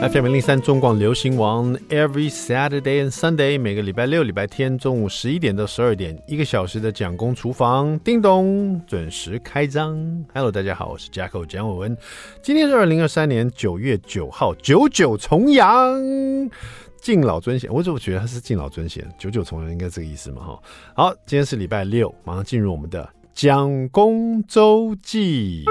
FM 零零三中广流行王，Every Saturday and Sunday，每个礼拜六、礼拜天中午十一点到十二点，一个小时的蒋公厨房，叮咚，准时开张。Hello，大家好，我是 Jacko 蒋伟文，今天是二零二三年九月九号，九九重阳，敬老尊贤。我怎么觉得他是敬老尊贤？九九重阳应该这个意思嘛？哈，好，今天是礼拜六，马上进入我们的蒋公周记。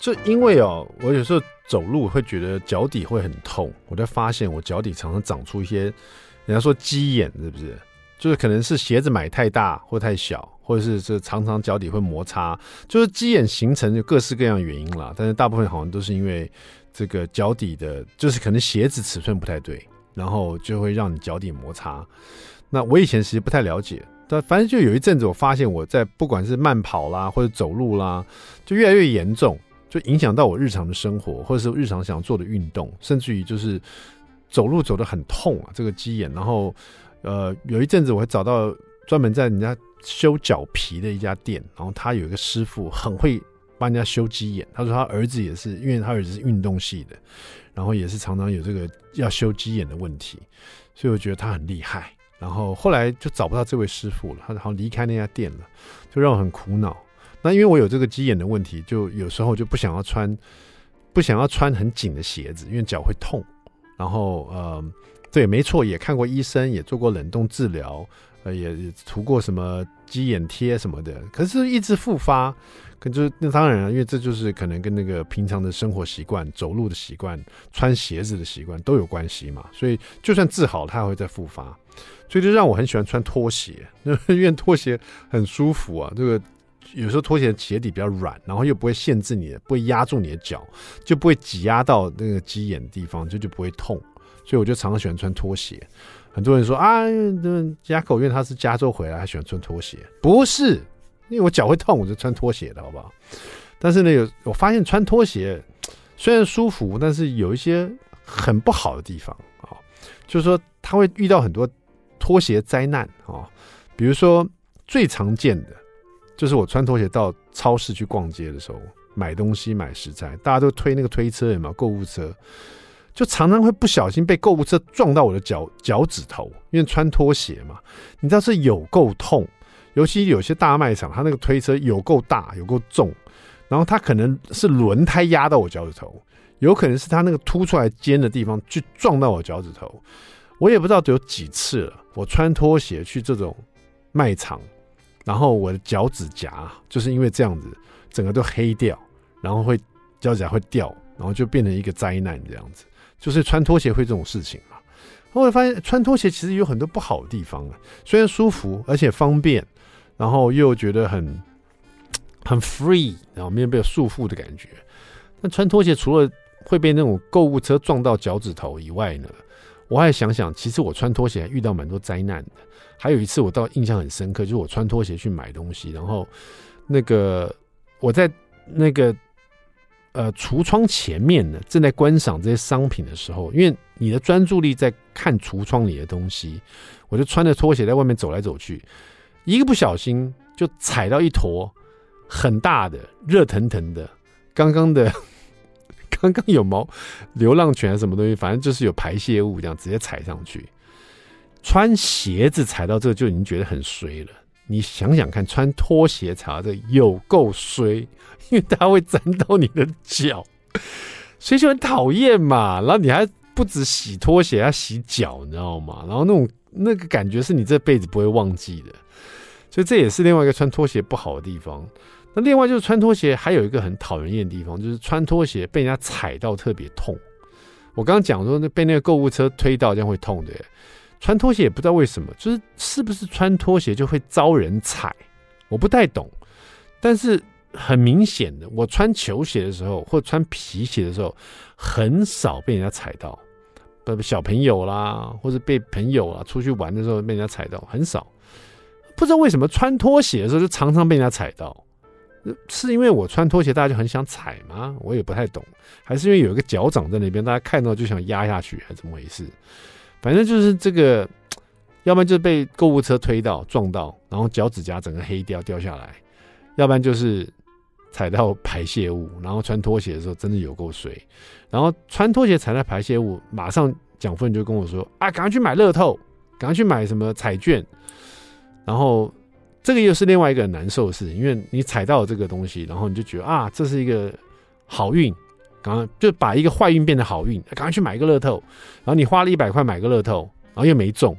就因为哦，我有时候走路会觉得脚底会很痛，我就发现我脚底常常长出一些，人家说鸡眼是不是？就是可能是鞋子买太大或太小，或者是这常常脚底会摩擦，就是鸡眼形成就各式各样原因啦。但是大部分好像都是因为这个脚底的，就是可能鞋子尺寸不太对，然后就会让你脚底摩擦。那我以前其实不太了解，但反正就有一阵子我发现我在不管是慢跑啦或者走路啦，就越来越严重。就影响到我日常的生活，或者是日常想做的运动，甚至于就是走路走得很痛啊，这个鸡眼。然后，呃，有一阵子我会找到专门在人家修脚皮的一家店，然后他有一个师傅很会帮人家修鸡眼。他说他儿子也是，因为他儿子是运动系的，然后也是常常有这个要修鸡眼的问题，所以我觉得他很厉害。然后后来就找不到这位师傅了，他好像离开那家店了，就让我很苦恼。那因为我有这个鸡眼的问题，就有时候就不想要穿，不想要穿很紧的鞋子，因为脚会痛。然后呃，对，没错，也看过医生，也做过冷冻治疗，呃，也涂过什么鸡眼贴什么的，可是一直复发。可就是那当然了，因为这就是可能跟那个平常的生活习惯、走路的习惯、穿鞋子的习惯都有关系嘛。所以就算治好，它还会再复发。所以就让我很喜欢穿拖鞋，因为拖鞋很舒服啊，这个。有时候拖鞋鞋底比较软，然后又不会限制你的，不会压住你的脚，就不会挤压到那个鸡眼的地方，就就不会痛。所以我就常常喜欢穿拖鞋。很多人说啊，那加口因为他是加州回来，他喜欢穿拖鞋，不是因为我脚会痛，我就穿拖鞋的好不好？但是呢，有我发现穿拖鞋虽然舒服，但是有一些很不好的地方啊，就是说他会遇到很多拖鞋灾难啊，比如说最常见的。就是我穿拖鞋到超市去逛街的时候，买东西买食材，大家都推那个推车，有没有购物车？就常常会不小心被购物车撞到我的脚脚趾头，因为穿拖鞋嘛，你知道是有够痛。尤其有些大卖场，它那个推车有够大，有够重，然后它可能是轮胎压到我脚趾头，有可能是它那个凸出来尖的地方去撞到我脚趾头。我也不知道有几次了，我穿拖鞋去这种卖场。然后我的脚趾甲就是因为这样子，整个都黑掉，然后会脚趾甲会掉，然后就变成一个灾难这样子。就是穿拖鞋会这种事情嘛。后来发现穿拖鞋其实有很多不好的地方啊，虽然舒服而且方便，然后又觉得很很 free，然后没有被束缚的感觉。但穿拖鞋除了会被那种购物车撞到脚趾头以外呢，我还想想，其实我穿拖鞋遇到蛮多灾难的。还有一次，我倒印象很深刻，就是我穿拖鞋去买东西，然后那个我在那个呃橱窗前面呢，正在观赏这些商品的时候，因为你的专注力在看橱窗里的东西，我就穿着拖鞋在外面走来走去，一个不小心就踩到一坨很大的、热腾腾的、刚刚的、刚刚有毛流浪犬什么东西，反正就是有排泄物，这样直接踩上去。穿鞋子踩到这个就已经觉得很衰了，你想想看，穿拖鞋踩到这有够衰，因为它会沾到你的脚，所以就很讨厌嘛。然后你还不止洗拖鞋，要洗脚，你知道吗？然后那种那个感觉是你这辈子不会忘记的，所以这也是另外一个穿拖鞋不好的地方。那另外就是穿拖鞋还有一个很讨人厌的地方，就是穿拖鞋被人家踩到特别痛。我刚刚讲说那被那个购物车推到这样会痛的。穿拖鞋也不知道为什么，就是是不是穿拖鞋就会遭人踩，我不太懂。但是很明显的，我穿球鞋的时候或穿皮鞋的时候，很少被人家踩到。不，小朋友啦，或者被朋友啊出去玩的时候被人家踩到，很少。不知道为什么穿拖鞋的时候就常常被人家踩到，是因为我穿拖鞋大家就很想踩吗？我也不太懂，还是因为有一个脚掌在那边，大家看到就想压下去，还是怎么回事？反正就是这个要不然就是被购物车推到撞到，然后脚趾甲整个黑掉掉下来，要不然就是踩到排泄物，然后穿拖鞋的时候真的有够水，然后穿拖鞋踩到排泄物，马上蒋夫人就跟我说啊，赶快去买乐透，赶快去买什么彩券，然后。这个又是另外一个很难受的事情，因为你踩到了这个东西，然后你就觉得啊，这是一个好运，赶快就把一个坏运变成好运，赶快去买一个乐透，然后你花了一百块买个乐透，然后又没中，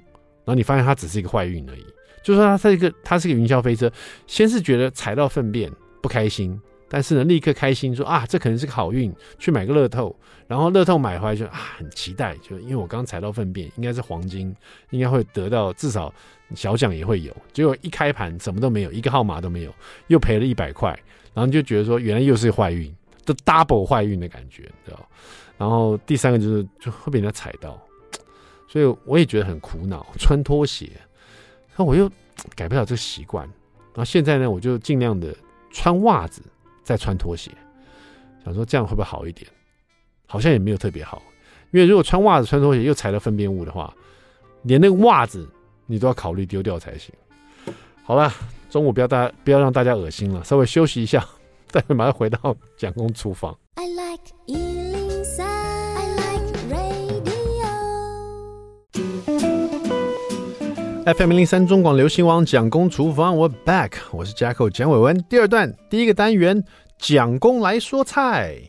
然后你发现它只是一个坏运而已，就是说它是一个它是一个云霄飞车，先是觉得踩到粪便不开心。但是呢，立刻开心说啊，这可能是个好运，去买个乐透，然后乐透买回来就啊，很期待，就因为我刚踩到粪便，应该是黄金，应该会得到至少小奖也会有。结果一开盘什么都没有，一个号码都没有，又赔了一百块，然后就觉得说原来又是坏运，都 double 坏运的感觉，你知道？然后第三个就是就会被人家踩到，所以我也觉得很苦恼，穿拖鞋，那我又改不了这个习惯，然后现在呢，我就尽量的穿袜子。再穿拖鞋，想说这样会不会好一点？好像也没有特别好，因为如果穿袜子、穿拖鞋又踩到粪便物的话，连那个袜子你都要考虑丢掉才行。好了，中午不要大家不要让大家恶心了，稍微休息一下，待会马上回到蒋公厨房。I like FM 零三中广流行网蒋公厨房，我 back，我是 Jacko 蒋伟文。第二段第一个单元，蒋公来说菜。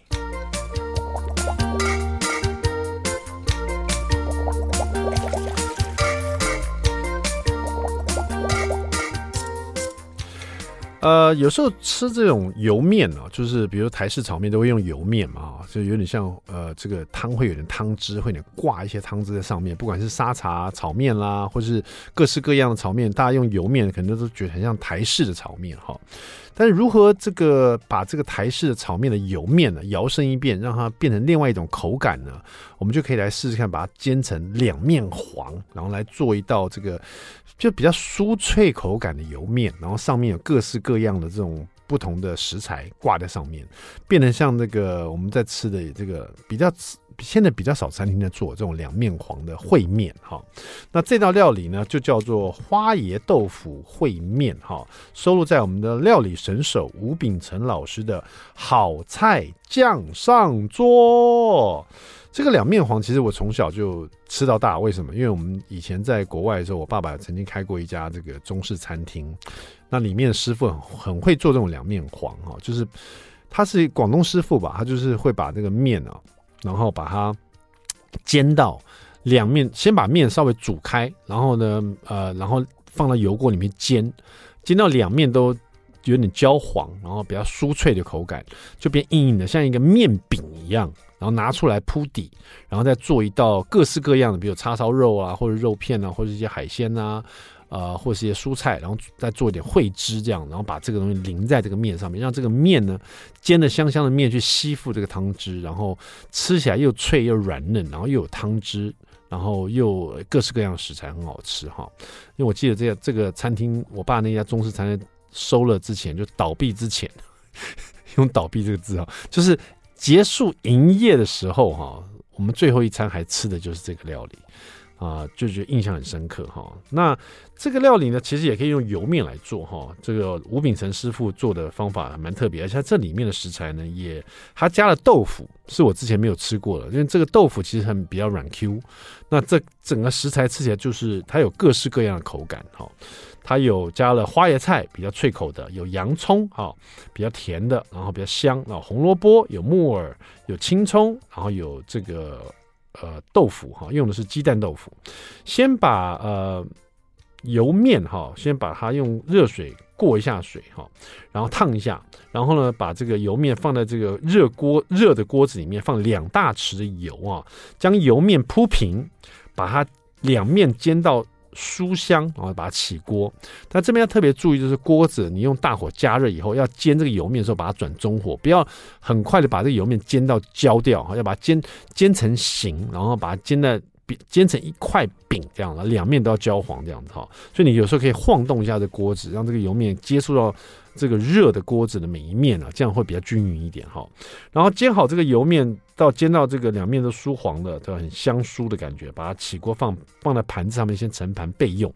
呃，有时候吃这种油面啊，就是比如台式炒面都会用油面嘛，就有点像呃，这个汤会有点汤汁，会有点挂一些汤汁在上面。不管是沙茶炒面啦，或是各式各样的炒面，大家用油面可能都觉得很像台式的炒面哈。但是如何这个把这个台式的炒面的油面呢，摇身一变，让它变成另外一种口感呢？我们就可以来试试看，把它煎成两面黄，然后来做一道这个。就比较酥脆口感的油面，然后上面有各式各各样的这种不同的食材挂在上面，变得像那个我们在吃的这个比较现在比较少餐厅在做这种两面黄的烩面哈。那这道料理呢，就叫做花椰豆腐烩面哈，收录在我们的料理神手吴秉成老师的好菜酱上桌。这个两面黄其实我从小就吃到大，为什么？因为我们以前在国外的时候，我爸爸曾经开过一家这个中式餐厅，那里面的师傅很很会做这种两面黄哈，就是他是广东师傅吧，他就是会把这个面啊，然后把它煎到两面，先把面稍微煮开，然后呢，呃，然后放到油锅里面煎，煎到两面都有点焦黄，然后比较酥脆的口感，就变硬硬的，像一个面饼样。然后拿出来铺底，然后再做一道各式各样的，比如叉烧肉啊，或者肉片啊，或者一些海鲜啊，呃，或者一些蔬菜，然后再做一点烩汁，这样，然后把这个东西淋在这个面上面，让这个面呢煎的香香的面去吸附这个汤汁，然后吃起来又脆又软嫩，然后又有汤汁，然后又各式各样的食材很好吃哈。因为我记得这个这个餐厅，我爸那家中式餐厅收了之前就倒闭之前，用倒闭这个字啊，就是。结束营业的时候，哈，我们最后一餐还吃的就是这个料理，啊，就觉得印象很深刻，哈。那这个料理呢，其实也可以用油面来做，哈。这个吴秉成师傅做的方法蛮特别，而且这里面的食材呢，也他加了豆腐，是我之前没有吃过的，因为这个豆腐其实很比较软 Q。那这整个食材吃起来就是它有各式各样的口感，哈。它有加了花椰菜，比较脆口的；有洋葱，哈，比较甜的，然后比较香。啊，红萝卜，有木耳，有青葱，然后有这个呃豆腐，哈，用的是鸡蛋豆腐。先把呃油面，哈，先把它用热水过一下水，哈，然后烫一下，然后呢，把这个油面放在这个热锅热的锅子里面，放两大匙的油啊，将油面铺平，把它两面煎到。酥香，然后把它起锅。但这边要特别注意，就是锅子你用大火加热以后，要煎这个油面的时候，把它转中火，不要很快的把这个油面煎到焦掉哈，要把它煎煎成形，然后把它煎的煎成一块饼这样了，两面都要焦黄这样子哈。所以你有时候可以晃动一下这锅子，让这个油面接触到这个热的锅子的每一面啊，这样会比较均匀一点哈。然后煎好这个油面，到煎到这个两面都酥黄的，都很香酥的感觉，把它起锅放放在盘子上面，先盛盘备用。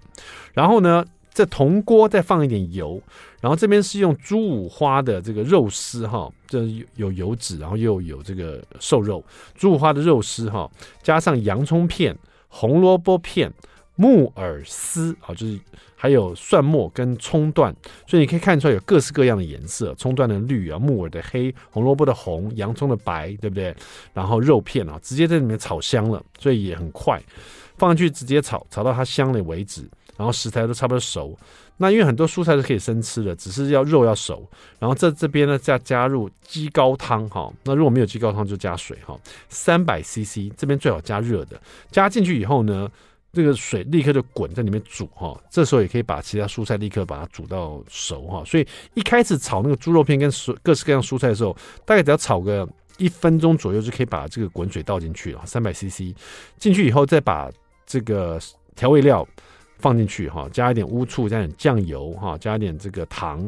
然后呢，在同锅再放一点油，然后这边是用猪五花的这个肉丝哈，这有油脂，然后又有这个瘦肉，猪五花的肉丝哈，加上洋葱片、红萝卜片、木耳丝啊，就是还有蒜末跟葱段，所以你可以看出来有各式各样的颜色，葱段的绿啊，木耳的黑，红萝卜的红，洋葱的白，对不对？然后肉片啊，直接在里面炒香了，所以也很快，放进去直接炒，炒到它香了为止。然后食材都差不多熟，那因为很多蔬菜是可以生吃的，只是要肉要熟。然后这这边呢，再加入鸡高汤哈，那如果没有鸡高汤就加水哈，三百 CC，这边最好加热的。加进去以后呢，这个水立刻就滚在里面煮哈。这时候也可以把其他蔬菜立刻把它煮到熟哈。所以一开始炒那个猪肉片跟蔬各式各样蔬菜的时候，大概只要炒个一分钟左右就可以把这个滚水倒进去了，三百 CC 进去以后再把这个调味料。放进去哈，加一点乌醋，加点酱油哈，加一点这个糖。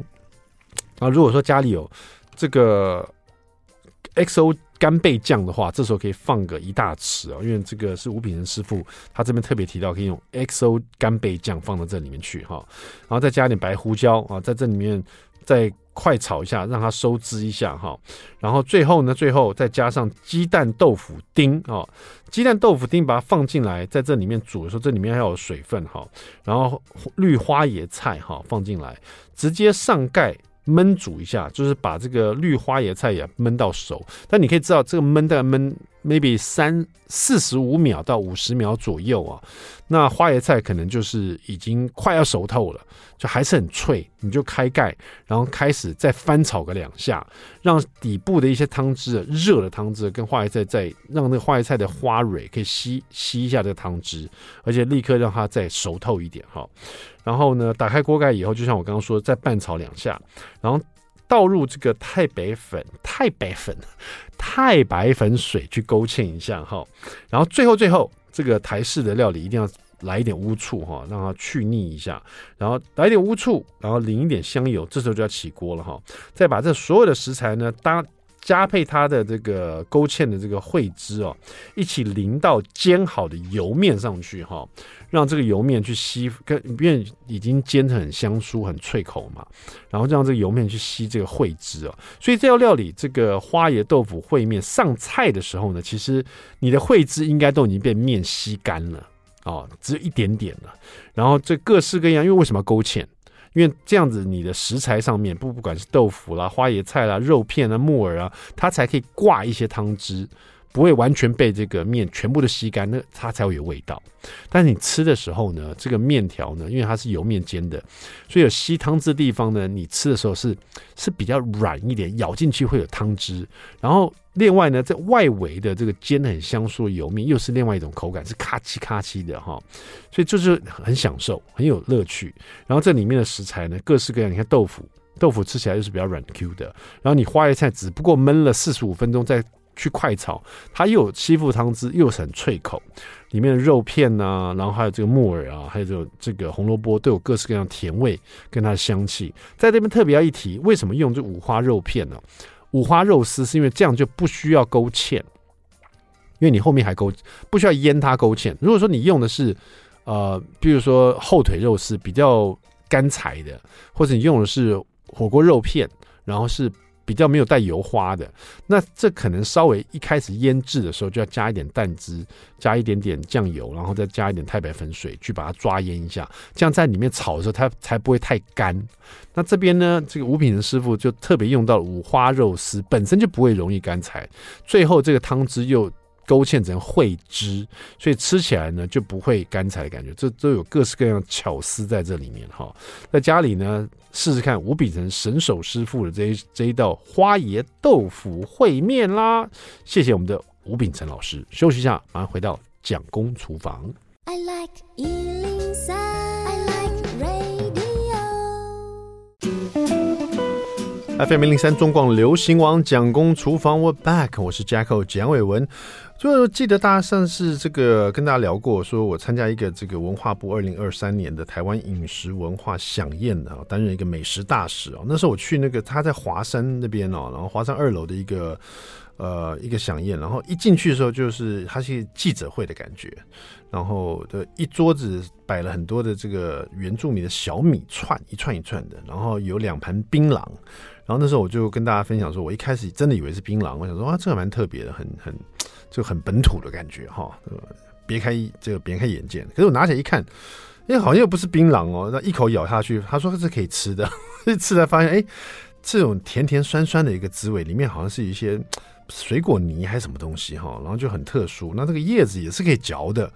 啊，如果说家里有这个 XO 干贝酱的话，这时候可以放个一大匙啊，因为这个是吴品成师傅他这边特别提到，可以用 XO 干贝酱放到这里面去哈，然后再加点白胡椒啊，在这里面再。快炒一下，让它收汁一下哈，然后最后呢，最后再加上鸡蛋豆腐丁啊，鸡蛋豆腐丁把它放进来，在这里面煮的时候，这里面还有水分哈，然后绿花椰菜哈放进来，直接上盖。焖煮一下，就是把这个绿花椰菜也焖到熟。但你可以知道，这个焖大概焖 maybe 三四十五秒到五十秒左右啊。那花椰菜可能就是已经快要熟透了，就还是很脆。你就开盖，然后开始再翻炒个两下，让底部的一些汤汁热的汤汁跟花椰菜再让那个花椰菜的花蕊可以吸吸一下这个汤汁，而且立刻让它再熟透一点哈。然后呢，打开锅盖以后，就像我刚刚说的，再拌炒两下，然后倒入这个太白粉、太白粉、太白粉水去勾芡一下哈。然后最后最后，这个台式的料理一定要来一点乌醋哈，让它去腻一下。然后来一点乌醋，然后淋一点香油，这时候就要起锅了哈。再把这所有的食材呢搭。加配它的这个勾芡的这个烩汁哦，一起淋到煎好的油面上去哈，让这个油面去吸，跟因为已经煎得很香酥、很脆口嘛，然后让这个油面去吸这个烩汁哦。所以这道料理这个花椰豆腐烩面上菜的时候呢，其实你的烩汁应该都已经被面吸干了哦，只有一点点了。然后这各式各样，因为为什么勾芡？因为这样子，你的食材上面不不管是豆腐啦、花椰菜啦、肉片啊、木耳啊，它才可以挂一些汤汁，不会完全被这个面全部都吸干，那它才会有味道。但是你吃的时候呢，这个面条呢，因为它是油面煎的，所以有吸汤汁的地方呢，你吃的时候是是比较软一点，咬进去会有汤汁，然后。另外呢，在外围的这个煎的很香酥的油面，又是另外一种口感，是咔叽咔叽的哈，所以就是很享受，很有乐趣。然后这里面的食材呢，各式各样，你看豆腐，豆腐吃起来又是比较软 Q 的。然后你花椰菜只不过焖了四十五分钟再去快炒，它又有吸附汤汁，又是很脆口。里面的肉片呐、啊，然后还有这个木耳啊，还有这个这个红萝卜，都有各式各样甜味跟它的香气。在这边特别要一提，为什么用这五花肉片呢？五花肉丝是因为这样就不需要勾芡，因为你后面还勾，不需要腌它勾芡。如果说你用的是呃，比如说后腿肉丝比较干柴的，或者你用的是火锅肉片，然后是。比较没有带油花的，那这可能稍微一开始腌制的时候就要加一点蛋汁，加一点点酱油，然后再加一点太白粉水去把它抓腌一下，这样在里面炒的时候它才不会太干。那这边呢，这个五品的师傅就特别用到了五花肉丝，本身就不会容易干柴，最后这个汤汁又。勾芡成烩汁，所以吃起来呢就不会干柴的感觉。这都有各式各样巧思在这里面哈。在家里呢试试看吴秉成神手师傅的这一这一道花椰豆腐烩面啦。谢谢我们的吴秉成老师。休息一下，马上回到蒋公厨房。I like FM 零零三中广流行王蒋公厨房，We're back，我是 Jacko 蒋伟文。就记得大家上次这个跟大家聊过，说我参加一个这个文化部二零二三年的台湾饮食文化饗宴啊，担任一个美食大使哦。那时候我去那个他在华山那边哦，然后华山二楼的一个。呃，一个饗宴，然后一进去的时候，就是它是记者会的感觉，然后的一桌子摆了很多的这个原住民的小米串，一串一串的，然后有两盘槟榔，然后那时候我就跟大家分享说，我一开始真的以为是槟榔，我想说啊，这个蛮特别的，很很就很本土的感觉哈，别开这个别开眼界。可是我拿起来一看，哎，好像又不是槟榔哦，那一口咬下去，他说是可以吃的，吃才发现，哎，这种甜甜酸酸的一个滋味，里面好像是一些。水果泥还是什么东西哈，然后就很特殊。那这个叶子也是可以嚼的，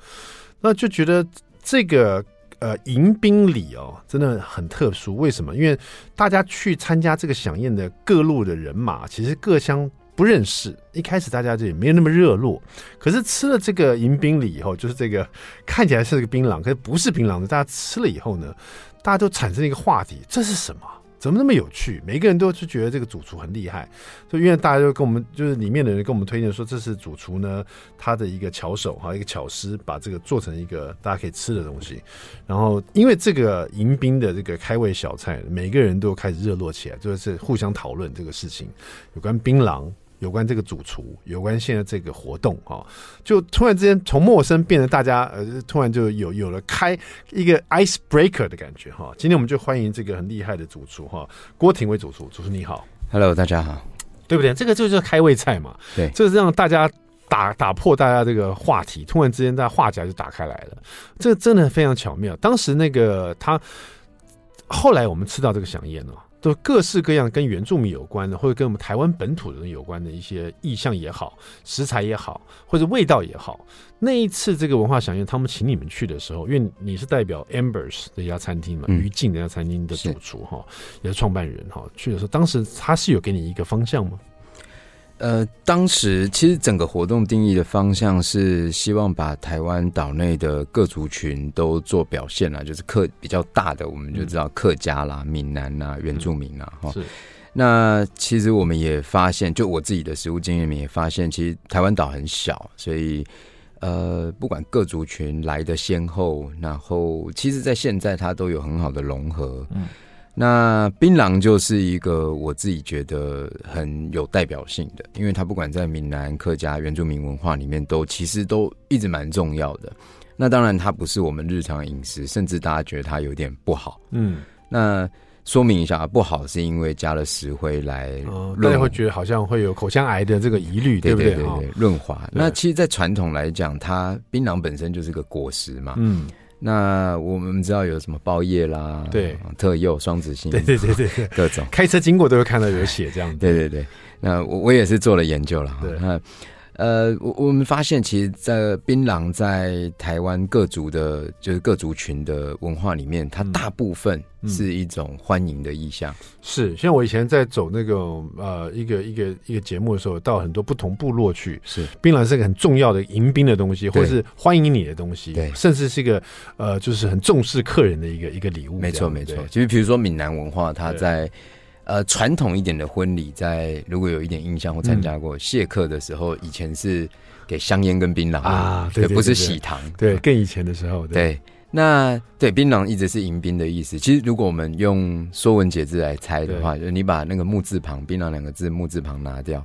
那就觉得这个呃迎宾礼哦，真的很特殊。为什么？因为大家去参加这个响宴的各路的人马，其实各乡不认识，一开始大家就也没有那么热络。可是吃了这个迎宾礼以后，就是这个 看起来是个槟榔，可是不是槟榔的。大家吃了以后呢，大家都产生一个话题：这是什么？怎么那么有趣？每个人都是觉得这个主厨很厉害，所以因为大家就跟我们，就是里面的人跟我们推荐说，这是主厨呢他的一个巧手哈，一个巧思，把这个做成一个大家可以吃的东西。然后因为这个迎宾的这个开胃小菜，每个人都开始热络起来，就是互相讨论这个事情，有关槟榔。有关这个主厨，有关现在这个活动哈，就突然之间从陌生变得大家呃，突然就有有了开一个 ice breaker 的感觉哈。今天我们就欢迎这个很厉害的主厨哈，郭廷伟主厨，主厨你好，Hello，大家好，对不对？这个就是开胃菜嘛，对，这是让大家打打破大家这个话题，突然之间大家话匣就打开来了，这个真的非常巧妙。当时那个他后来我们吃到这个饗宴呢。都各式各样跟原住民有关的，或者跟我们台湾本土人有关的一些意象也好，食材也好，或者味道也好。那一次这个文化响应，他们请你们去的时候，因为你是代表 Ambers 这家餐厅嘛，于静这家餐厅的主厨哈，也是创办人哈，去的时候，当时他是有给你一个方向吗？呃，当时其实整个活动定义的方向是希望把台湾岛内的各族群都做表现啦，就是客比较大的，我们就知道客家啦、闽南啦、原住民啦，哈、嗯。那其实我们也发现，就我自己的实务经验里面也发现，其实台湾岛很小，所以呃，不管各族群来的先后，然后其实在现在它都有很好的融合，嗯。那槟榔就是一个我自己觉得很有代表性的，因为它不管在闽南、客家、原住民文化里面，都其实都一直蛮重要的。那当然，它不是我们日常饮食，甚至大家觉得它有点不好。嗯，那说明一下，不好是因为加了石灰来，哦，大家会觉得好像会有口腔癌的这个疑虑，对不对？对对对，润滑。那其实，在传统来讲，它槟榔本身就是个果实嘛。嗯。那我们知道有什么包夜啦，对，特幼、双子星，对对对对，各种。开车经过都会看到有写这样。对对对，那我我也是做了研究了。对，那呃，我我们发现，其实，在槟榔在台湾各族的，就是各族群的文化里面，它大部分。是一种欢迎的意象，嗯，是像我以前在走那个呃一个一个一个节目的时候，到很多不同部落去，是。槟榔是一个很重要的迎宾的东西，或者是欢迎你的东西，对，甚至是一个呃就是很重视客人的一个一个礼物。没错没错，其实比如说闽南文化，它在呃传统一点的婚礼，在如果有一点印象或参加过谢客的时候，以前是给香烟跟槟榔啊，对，不是喜糖，对，更以前的时候，对。那对槟榔一直是迎宾的意思。其实如果我们用《说文解字》来猜的话，就是你把那个木字旁“槟榔”两个字木字旁拿掉，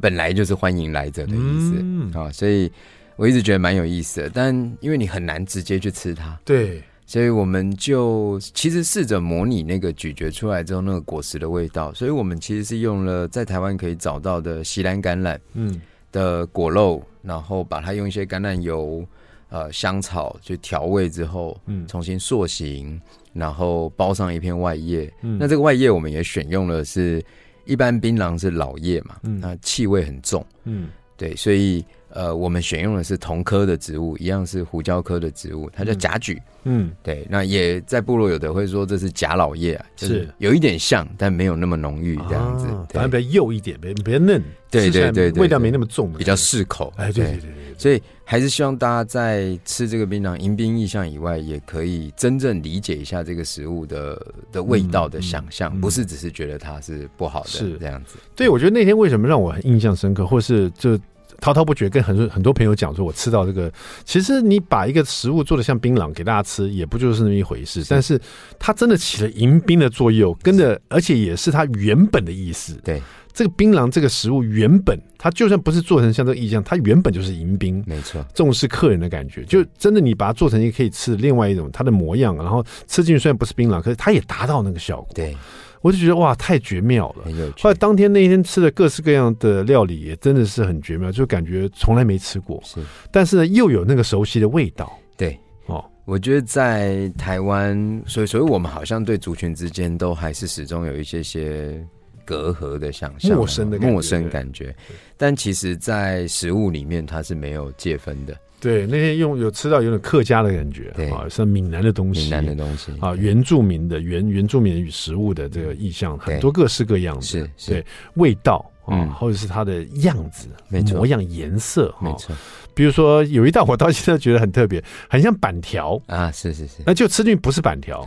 本来就是欢迎来者的意思啊、嗯哦。所以我一直觉得蛮有意思的。但因为你很难直接去吃它，对，所以我们就其实试着模拟那个咀嚼出来之后那个果实的味道。所以我们其实是用了在台湾可以找到的西兰橄榄嗯的果肉，然后把它用一些橄榄油。呃，香草去调味之后，嗯，重新塑形，然后包上一片外叶。嗯，那这个外叶我们也选用了是，一般槟榔是老叶嘛，嗯，那气味很重，嗯，对，所以呃，我们选用的是同科的植物，一样是胡椒科的植物，它叫甲菊。嗯，对。那也在部落有的会说这是假老叶啊，就是有一点像，但没有那么浓郁这样子，啊、反而比较幼一点，比较嫩。对对对，味道没那么重，比较适口。哎，对对。所以还是希望大家在吃这个槟榔迎宾意象以外，也可以真正理解一下这个食物的的味道的想象，嗯嗯嗯，不是只是觉得它是不好的是这样子。对，我觉得那天为什么让我很印象深刻，或是就滔滔不绝跟很多很多朋友讲说，我吃到这个，其实你把一个食物做的像槟榔给大家吃，也不就是那么一回事。是但是它真的起了迎宾的作用，跟着而且也是它原本的意思。对。这个槟榔这个食物原本，它就算不是做成像这个意象，它原本就是迎宾，没错，重视客人的感觉。就真的你把它做成一个可以吃的另外一种它的模样，然后吃进去虽然不是槟榔，可是它也达到那个效果。对，我就觉得哇，太绝妙了。很有趣。后来当天那一天吃的各式各样的料理也真的是很绝妙，就感觉从来没吃过。是，但是呢，又有那个熟悉的味道。对，哦，我觉得在台湾，所以所以我们好像对族群之间都还是始终有一些些。隔阂的想象，陌生的陌生感觉，但其实，在食物里面，它是没有界分的。对，那天用有吃到有点客家的感觉，啊，像闽南的东西，闽南的东西啊，原住民的原原住民与食物的这个意象，很多各式各样的，是是。对味道啊，或者是它的样子、模样、颜色，没错。比如说有一道我到现在觉得很特别，很像板条。啊，是是是，那就吃进去不是板条。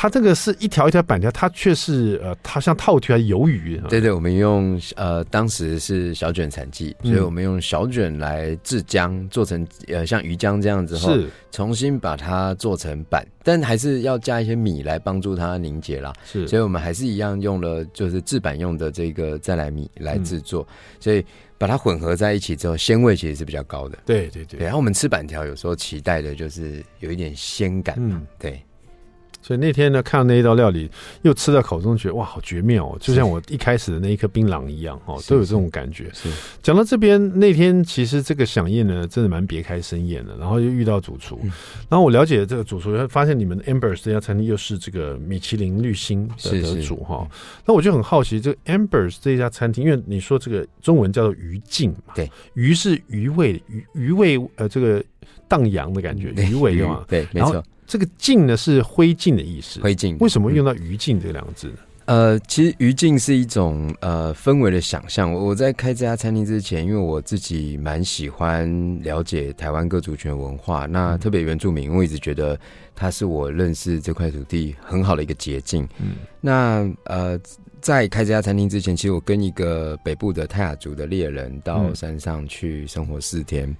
它这个是一条一条板条，它却是呃，它像套条鱿鱼。对对，我们用呃，当时是小卷产季，所以我们用小卷来制浆，做成呃像鱼浆这样子后，是重新把它做成板，但还是要加一些米来帮助它凝结啦。是，所以我们还是一样用了就是制板用的这个再来米来制作，嗯、所以把它混合在一起之后，鲜味其实是比较高的。对对对，然后我们吃板条有时候期待的就是有一点鲜感嘛，嗯、对。所以那天呢，看到那一道料理，又吃到口中，觉得哇，好绝妙哦！就像我一开始的那一颗槟榔一样，哦，都有这种感觉。是讲到这边，那天其实这个响宴呢，真的蛮别开生宴的。然后又遇到主厨，然后我了解这个主厨，发现你们 Ambers 这家餐厅又是这个米其林绿星的得主哈。那我就很好奇，这个 Ambers 这家餐厅，因为你说这个中文叫做鱼境嘛，对，鱼是鱼味，鱼鱼味，呃，这个荡漾的感觉，鱼味对吗？对，没错。这个烬呢是灰烬的意思，灰烬为什么用到余烬这两个字呢？呃，其实余烬是一种呃氛围的想象。我在开这家餐厅之前，因为我自己蛮喜欢了解台湾各族群文化，那特别原住民，我一直觉得它是我认识这块土地很好的一个捷径。嗯，那呃，在开这家餐厅之前，其实我跟一个北部的泰雅族的猎人到山上去生活四天。嗯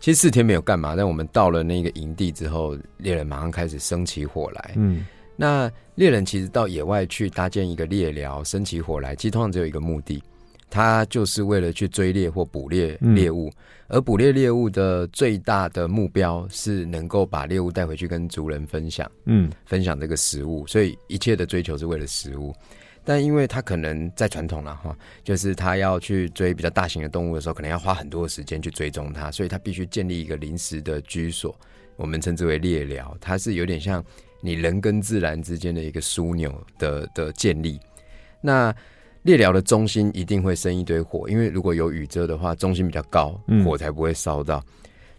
其实四天没有干嘛，但我们到了那个营地之后，猎人马上开始生起火来。嗯，那猎人其实到野外去搭建一个猎寮，生起火来，其实通常只有一个目的，他就是为了去追猎或捕猎猎物。嗯、而捕猎猎物的最大的目标是能够把猎物带回去跟族人分享。嗯，分享这个食物，所以一切的追求是为了食物。但因为他可能在传统了哈，就是他要去追比较大型的动物的时候，可能要花很多的时间去追踪它，所以他必须建立一个临时的居所，我们称之为猎寮。它是有点像你人跟自然之间的一个枢纽的的建立。那猎寮的中心一定会生一堆火，因为如果有雨遮的话，中心比较高，火才不会烧到。嗯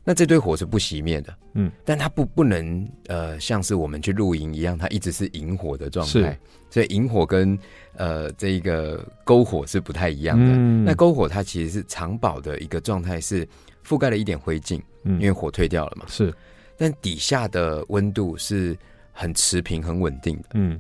那这堆火是不熄灭的，嗯，但它不不能呃，像是我们去露营一样，它一直是引火的状态，是所以引火跟呃这一个篝火是不太一样的。嗯、那篝火它其实是常保的一个状态，是覆盖了一点灰烬，嗯，因为火退掉了嘛，是，但底下的温度是很持平、很稳定的，嗯，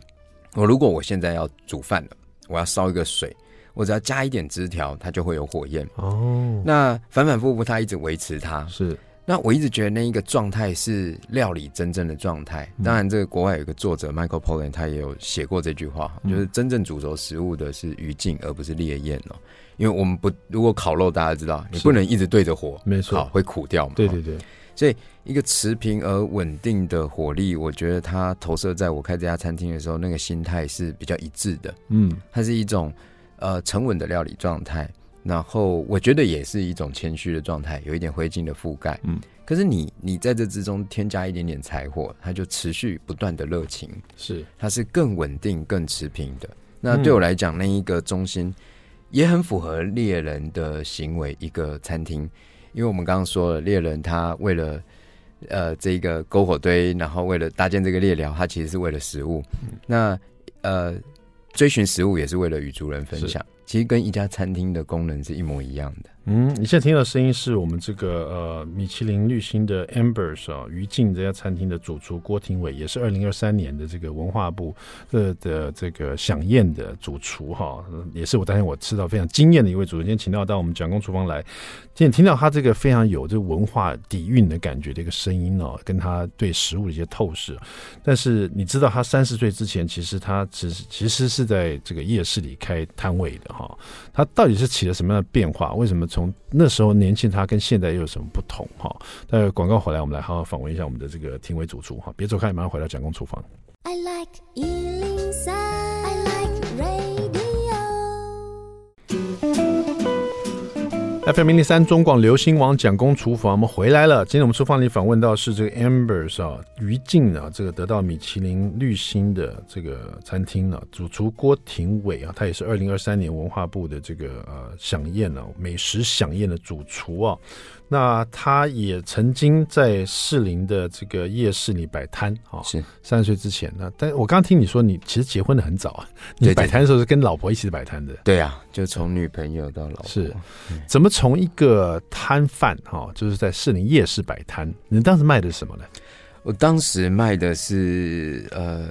我如果我现在要煮饭了，我要烧一个水。我只要加一点枝条，它就会有火焰哦。那反反复复，它一直维持它。是。那我一直觉得那一个状态是料理真正的状态。嗯、当然，这个国外有一个作者 Michael Pollan，他也有写过这句话，嗯、就是真正煮熟食物的是余烬，而不是烈焰哦。因为我们不如果烤肉，大家知道你不能一直对着火，没错，会苦掉嘛。对对对。所以一个持平而稳定的火力，我觉得它投射在我开这家餐厅的时候，那个心态是比较一致的。嗯，它是一种。呃，沉稳的料理状态，然后我觉得也是一种谦虚的状态，有一点灰烬的覆盖。嗯，可是你你在这之中添加一点点柴火，它就持续不断的热情，是它是更稳定、更持平的。那对我来讲，那一个中心也很符合猎人的行为，一个餐厅。因为我们刚刚说了，猎人他为了呃这个篝火堆，然后为了搭建这个猎寮，他其实是为了食物。嗯、那呃追寻食物也是为了与族人分享，其实跟一家餐厅的功能是一模一样的。嗯，你现在听到的声音是我们这个呃米其林绿星的 Ambers 啊，于静这家餐厅的主厨郭廷伟，也是二零二三年的这个文化部的的这个饗宴的主厨哈，也是我当天我吃到非常惊艳的一位主厨。今天请到到我们蒋公厨房来，今天听到他这个非常有这文化底蕴的感觉的一个声音哦，跟他对食物的一些透视。但是你知道他三十岁之前，其实他其实其实是在这个夜市里开摊位的哈。他到底是起了什么样的变化？为什么？从那时候年轻，他跟现在又有什么不同？哈，待广告回来，我们来好好访问一下我们的这个庭委主厨哈。别走开，马上回到蒋公厨房。I like FM 零零三中广流行网蒋公厨房，我们回来了。今天我们厨房里访问到是这个 Ambers 啊，于静啊，这个得到米其林绿星的这个餐厅呢、主厨郭廷伟啊，他也是二零二三年文化部的这个呃响宴呢、美食响宴的主厨啊。那他也曾经在士林的这个夜市里摆摊啊，是三十岁之前呢。但我刚刚听你说，你其实结婚的很早啊，你摆摊的时候是跟老婆一起摆摊的。对啊，就从女朋友到老婆。是，怎么从一个摊贩哈，就是在士林夜市摆摊？你当时卖的是什么呢？我当时卖的是呃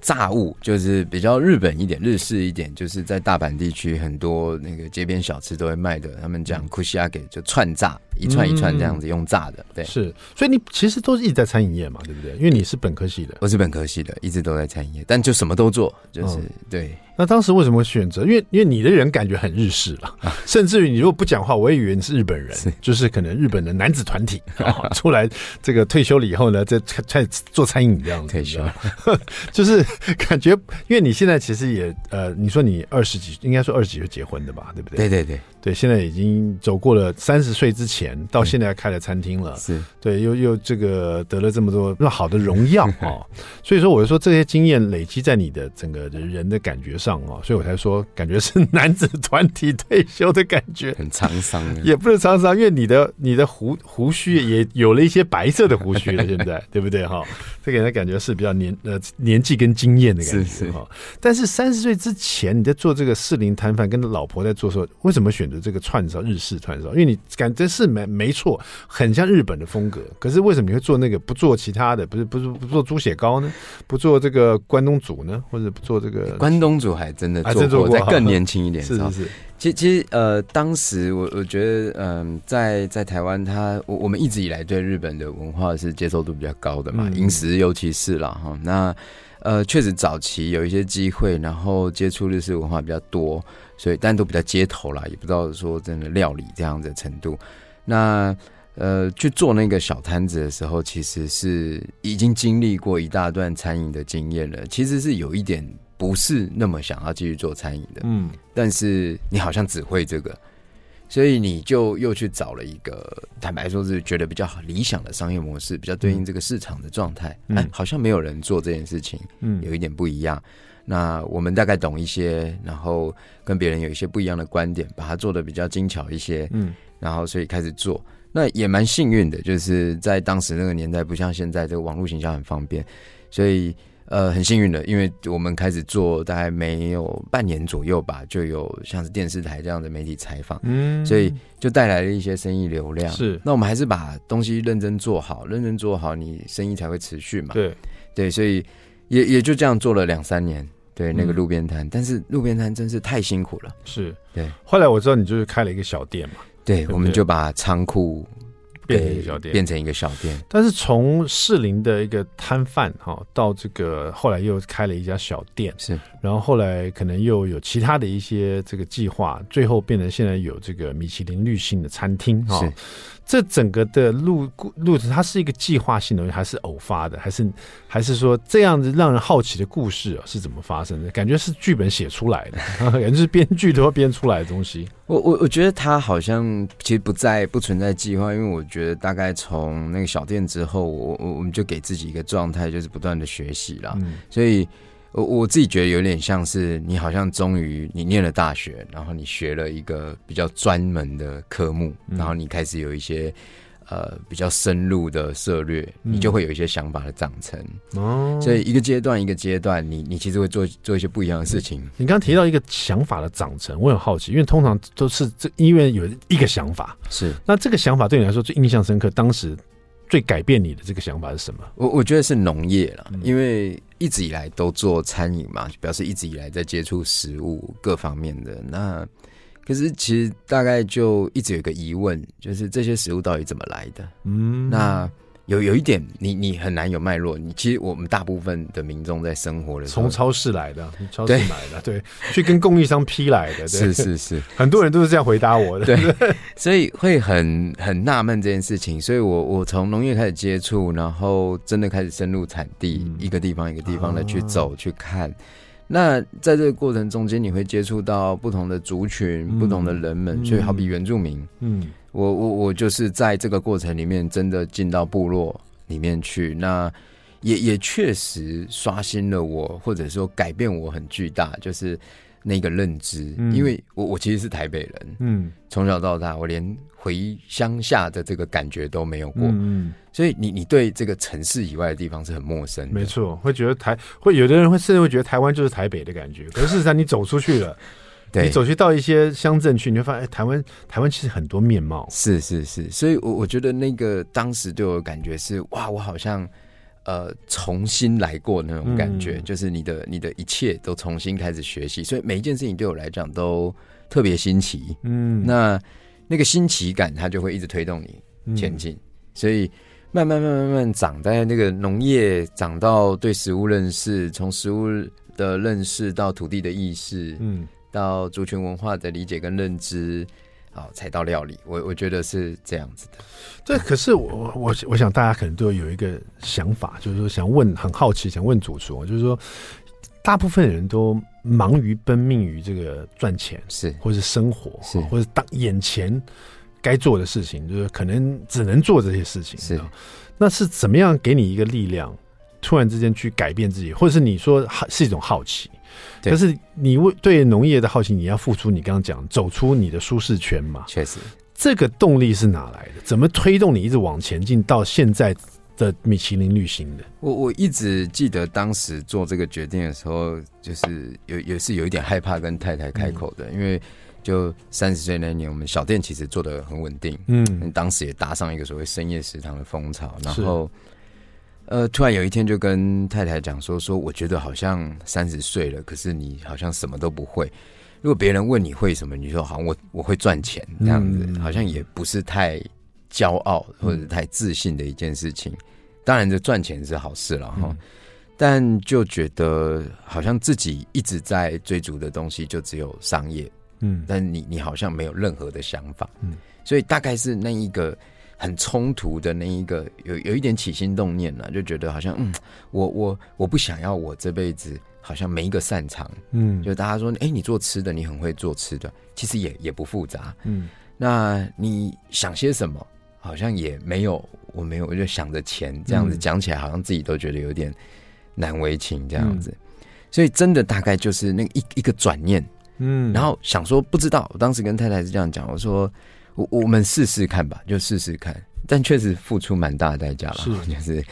炸物，就是比较日本一点、日式一点，就是在大阪地区很多那个街边小吃都会卖的，他们讲库西亚给就串炸。一串一串这样子用炸的，对，是，所以你其实都是一直在餐饮业嘛，对不对？因为你是本科系的，我是本科系的，一直都在餐饮业，但就什么都做，就是、嗯、对。那当时为什么会选择？因为因为你的人感觉很日式了，啊、甚至于你如果不讲话，我也以为你是日本人，是就是可能日本的男子团体啊，出来这个退休了以后呢，在在做餐饮这样子，退休，就是感觉，因为你现在其实也呃，你说你二十几，应该说二十几就结婚的吧，对不对？对对对对，现在已经走过了三十岁之前，到现在开了餐厅了，是。对，又又这个得了这么多那么好的荣耀啊，所以说我就说这些经验累积在你的整个的人的感觉上啊，所以我才说感觉是男子团体退休的感觉，很沧桑，也不是沧桑，因为你的你的胡胡须也有了一些白色的胡须了，现在 对不对哈？这给人感觉是比较年呃年纪跟经验的感觉哈。但是三十岁之前你在做这个适龄摊贩，跟老婆在做的时候，为什么选择这个串烧日式串烧？因为你感觉是没没错，很像日本的风格。可是为什么你会做那个不做其他的？不是不是不做猪血糕呢？不做这个关东煮呢？或者不做这个关东煮？还真的做过，再更年轻一点。是是是。其实其实呃，当时我我觉得嗯、呃，在在台湾，他我我们一直以来对日本的文化是接受度比较高的嘛，饮、嗯、食尤其是啦哈。那呃，确实早期有一些机会，然后接触日式文化比较多，所以但都比较街头啦，也不知道说真的料理这样的程度。那呃，去做那个小摊子的时候，其实是已经经历过一大段餐饮的经验了，其实是有一点。不是那么想要继续做餐饮的，嗯，但是你好像只会这个，所以你就又去找了一个，坦白说是觉得比较好理想的商业模式，比较对应这个市场的状态。嗯，哎，好像没有人做这件事情，嗯，有一点不一样。那我们大概懂一些，然后跟别人有一些不一样的观点，把它做的比较精巧一些，嗯，然后所以开始做，那也蛮幸运的，就是在当时那个年代，不像现在这个网络形象很方便，所以。呃，很幸运的，因为我们开始做大概没有半年左右吧，就有像是电视台这样的媒体采访，嗯，所以就带来了一些生意流量。是，那我们还是把东西认真做好，认真做好，你生意才会持续嘛。对，对，所以也也就这样做了两三年。对，那个路边摊，嗯，但是路边摊真是太辛苦了。是，对。后来我知道你就是开了一个小店嘛，对，对对，我们就把仓库。变成一个小店，变成一个小店。但是从士林的一个摊贩哈，到这个后来又开了一家小店，是。然后后来可能又有其他的一些这个计划，最后变成现在有这个米其林绿星的餐厅哈。是。这整个的路路子，它是一个计划性的，还是偶发的，还是还是说这样子让人好奇的故事啊，是怎么发生的？感觉是剧本写出来的，感觉是编剧都要编出来的东西。我我我觉得它好像其实不在不存在计划，因为我觉得大概从那个小店之后，我我我们就给自己一个状态，就是不断的学习了。嗯、所以我我自己觉得有点像是你好像终于你念了大学，然后你学了一个比较专门的科目，嗯、然后你开始有一些呃比较深入的策略，你就会有一些想法的长成。哦、嗯，所以一个阶段一个阶段，你你其实会做做一些不一样的事情。嗯、你刚刚提到一个想法的长成，我很好奇，因为通常都是这因为有一个想法，是那这个想法对你来说最印象深刻，当时。最改变你的这个想法是什么？我我觉得是农业了，因为一直以来都做餐饮嘛，表示一直以来在接触食物各方面的。那可是其实大概就一直有一个疑问，就是这些食物到底怎么来的？嗯，那。有有一点你，你你很难有脉络。你其实我们大部分的民众在生活的时候，从超市来的，超市买的，对，对，去跟供应商批来的，对是是是，很多人都是这样回答我的，对，对，所以会很很纳闷这件事情。所以我我从农业开始接触，然后真的开始深入产地，嗯、一个地方一个地方的去走、啊、去看。那在这个过程中间，你会接触到不同的族群、嗯、不同的人们，所以好比原住民，嗯。我我我就是在这个过程里面，真的进到部落里面去，那也也确实刷新了我，或者说改变我很巨大，就是那个认知。嗯、因为我我其实是台北人，嗯，从小到大我连回乡下的这个感觉都没有过，嗯，所以你你对这个城市以外的地方是很陌生的，没错，会觉得台会有的人会甚至会觉得台湾就是台北的感觉，可是事实上你走出去了。对，你走去到一些乡镇去，你会发现，哎，台湾台湾其实很多面貌。是是是，所以我，我我觉得那个当时对我的感觉是，哇，我好像呃重新来过那种感觉，嗯、就是你的你的一切都重新开始学习，所以每一件事情对我来讲都特别新奇。嗯，那那个新奇感，它就会一直推动你前进。嗯、所以慢慢慢慢慢慢长，在那个农业长到对食物认识，从食物的认识到土地的意识，嗯。到族群文化的理解跟认知，好，才到料理。我我觉得是这样子的。对，可是我我我想大家可能都有一个想法，就是说想问，很好奇，想问主厨，就是说，大部分人都忙于奔命于这个赚钱，是或是生活，是或者当眼前该做的事情，就是可能只能做这些事情。是，那是怎么样给你一个力量，突然之间去改变自己，或者是你说是一种好奇？可是你为对农业的好奇，你要付出。你刚刚讲走出你的舒适圈嘛？确实，这个动力是哪来的？怎么推动你一直往前进到现在的米其林旅行的？我我一直记得当时做这个决定的时候，就是有也是有一点害怕跟太太开口的，嗯、因为就三十岁那年，我们小店其实做的很稳定，嗯，当时也搭上一个所谓深夜食堂的风潮，然后。呃，突然有一天就跟太太讲说说，我觉得好像三十岁了，可是你好像什么都不会。如果别人问你会什么，你说好像我我会赚钱这样子，嗯、好像也不是太骄傲或者太自信的一件事情。嗯、当然，这赚钱是好事了哈，嗯、但就觉得好像自己一直在追逐的东西就只有商业，嗯，但你你好像没有任何的想法，嗯，所以大概是那一个。很冲突的那一个，有有一点起心动念了，就觉得好像，嗯，我我我不想要我这辈子好像没一个擅长，嗯，就大家说，哎、欸，你做吃的，你很会做吃的，其实也也不复杂，嗯，那你想些什么？好像也没有，我没有，我就想着钱，这样子讲起来，好像自己都觉得有点难为情这样子，嗯、所以真的大概就是那个一一个转念，嗯，然后想说不知道，我当时跟太太是这样讲，我说。我我们试试看吧，就试试看，但确实付出蛮大的代价了，是 就是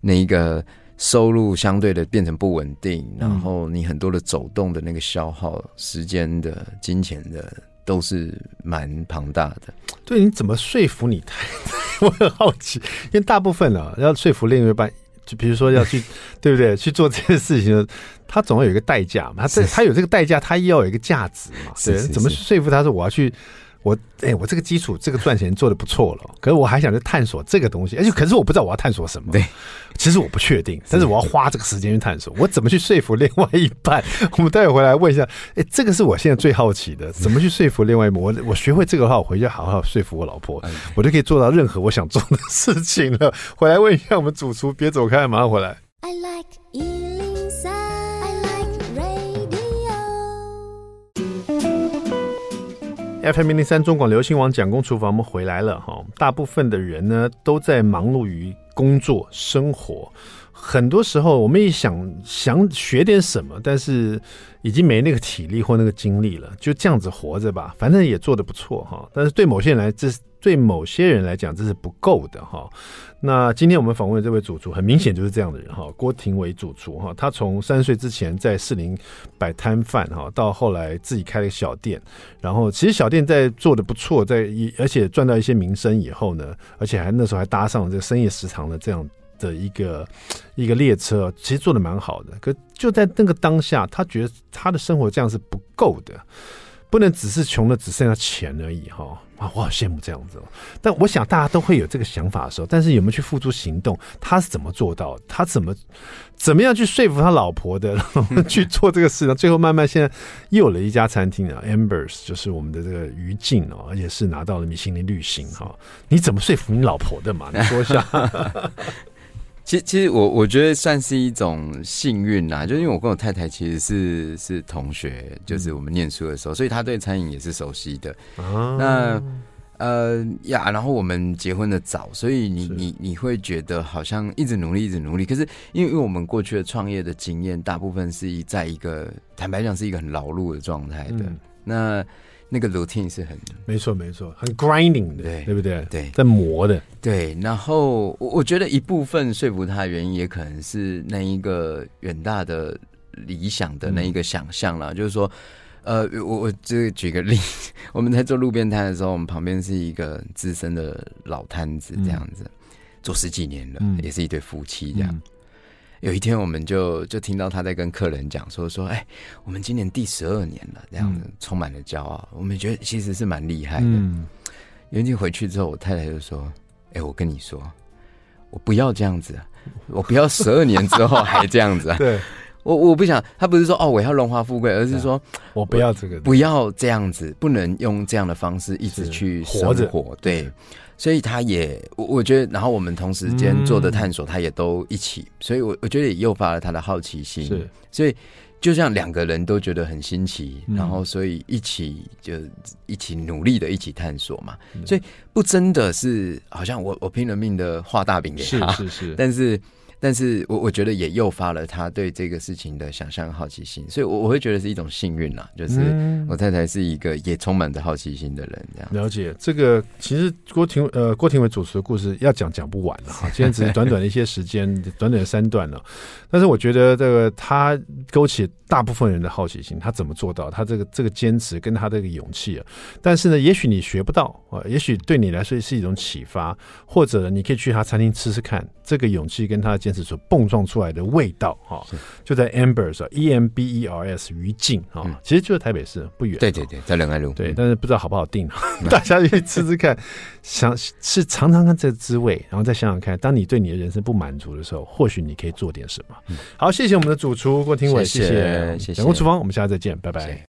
那一个收入相对的变成不稳定，嗯、然后你很多的走动的那个消耗时间的、金钱的，都是蛮庞大的。对，你怎么说服你太太？我很好奇，因为大部分啊，要说服另一半，就比如说要去，对不对？去做这件事情，他总要有一个代价嘛。他这他有这个代价，他要有一个价值嘛。对，是是是怎么说服他说我要去？我哎、欸，我这个基础，这个赚钱做的不错了，可是我还想去探索这个东西，而且可是我不知道我要探索什么。对，其实我不确定，但是我要花这个时间去探索。我怎么去说服另外一半？我们待会回来问一下。哎、欸，这个是我现在最好奇的，怎么去说服另外一半？我我学会这个的话，我回去好好说服我老婆，我就可以做到任何我想做的事情了。回来问一下我们主厨，别走开，马上回来。I like FM 零零三中广流行网蒋工厨房，我们回来了哈。大部分的人呢，都在忙碌于工作、生活，很多时候我们也想想学点什么，但是已经没那个体力或那个精力了，就这样子活着吧，反正也做的不错哈。但是对某些人来，这对某些人来讲，这是不够的哈。那今天我们访问的这位主厨，很明显就是这样的人哈，郭廷伟主厨哈。他从三岁之前在士林摆摊贩哈，到后来自己开了小店，然后其实小店在做得不错，在而且赚到一些名声以后呢，而且还那时候还搭上了这个深夜食堂的这样的一个一个列车，其实做得蛮好的。可就在那个当下，他觉得他的生活这样是不够的。不能只是穷的只剩下钱而已哈啊！我好羡慕这样子哦。但我想大家都会有这个想法的时候，但是有没有去付诸行动？他是怎么做到？他怎么怎么样去说服他老婆的，然 后去做这个事呢？最后慢慢现在又有了一家餐厅啊，Ambers 就是我们的这个余烬哦，而且是拿到了米其林绿星哈。你怎么说服你老婆的嘛？你说一下。其实，其实我我觉得算是一种幸运啦，就因为我跟我太太其实是是同学，就是我们念书的时候，所以她对餐饮也是熟悉的。啊、那呃呀，然后我们结婚的早，所以你你你会觉得好像一直努力，一直努力。可是因为因为我们过去的创业的经验，大部分是在一个坦白讲是一个很劳碌的状态的。嗯、那那个 routine 是很没错没错，很 grinding 的，对，对不对？对，在磨的。对，然后我我觉得一部分说服他的原因，也可能是那一个远大的理想的那一个想象啦。嗯、就是说，呃，我我这举个例，我们在做路边摊的时候，我们旁边是一个资深的老摊子，这样子、嗯、做十几年了，嗯、也是一对夫妻这样。嗯有一天，我们就就听到他在跟客人讲说说，哎、欸，我们今年第十二年了，这样子充满了骄傲。我们觉得其实是蛮厉害的。嗯、有一天回去之后，我太太就说：“哎、欸，我跟你说，我不要这样子，我不要十二年之后还这样子。对，我我不想，他不是说哦，我要荣华富贵，而是说我不要这个，不要这样子，不能用这样的方式一直去生活。活对。”所以他也，我我觉得，然后我们同时间做的探索，他也都一起，嗯、所以我我觉得也诱发了他的好奇心。是，所以就像两个人都觉得很新奇，嗯、然后所以一起就一起努力的一起探索嘛。嗯、所以不真的是好像我我拼了命的画大饼给他，是是是，但是。但是我我觉得也诱发了他对这个事情的想象好奇心，所以我我会觉得是一种幸运啦，就是我太太是一个也充满着好奇心的人，这样、嗯、了解这个。其实郭廷呃郭廷伟主持的故事要讲讲不完了哈，今天只是短短的一些时间，短短的三段了。但是我觉得这个他勾起大部分人的好奇心，他怎么做到？他这个这个坚持跟他这个勇气啊。但是呢，也许你学不到啊，也许对你来说是一种启发，或者你可以去他餐厅吃吃看，这个勇气跟他的坚持所碰撞出来的味道哈，就在 Ambers E M B E R S 于静哈，其实就在台北市不远。对对对，在仁爱路。对，但是不知道好不好订，大家去吃吃看，想是尝尝看这滋味，然后再想想看，当你对你的人生不满足的时候，或许你可以做点什么。好，谢谢我们的主厨郭廷伟，谢谢，谢谢。小工厨房，我们下次再见，拜拜。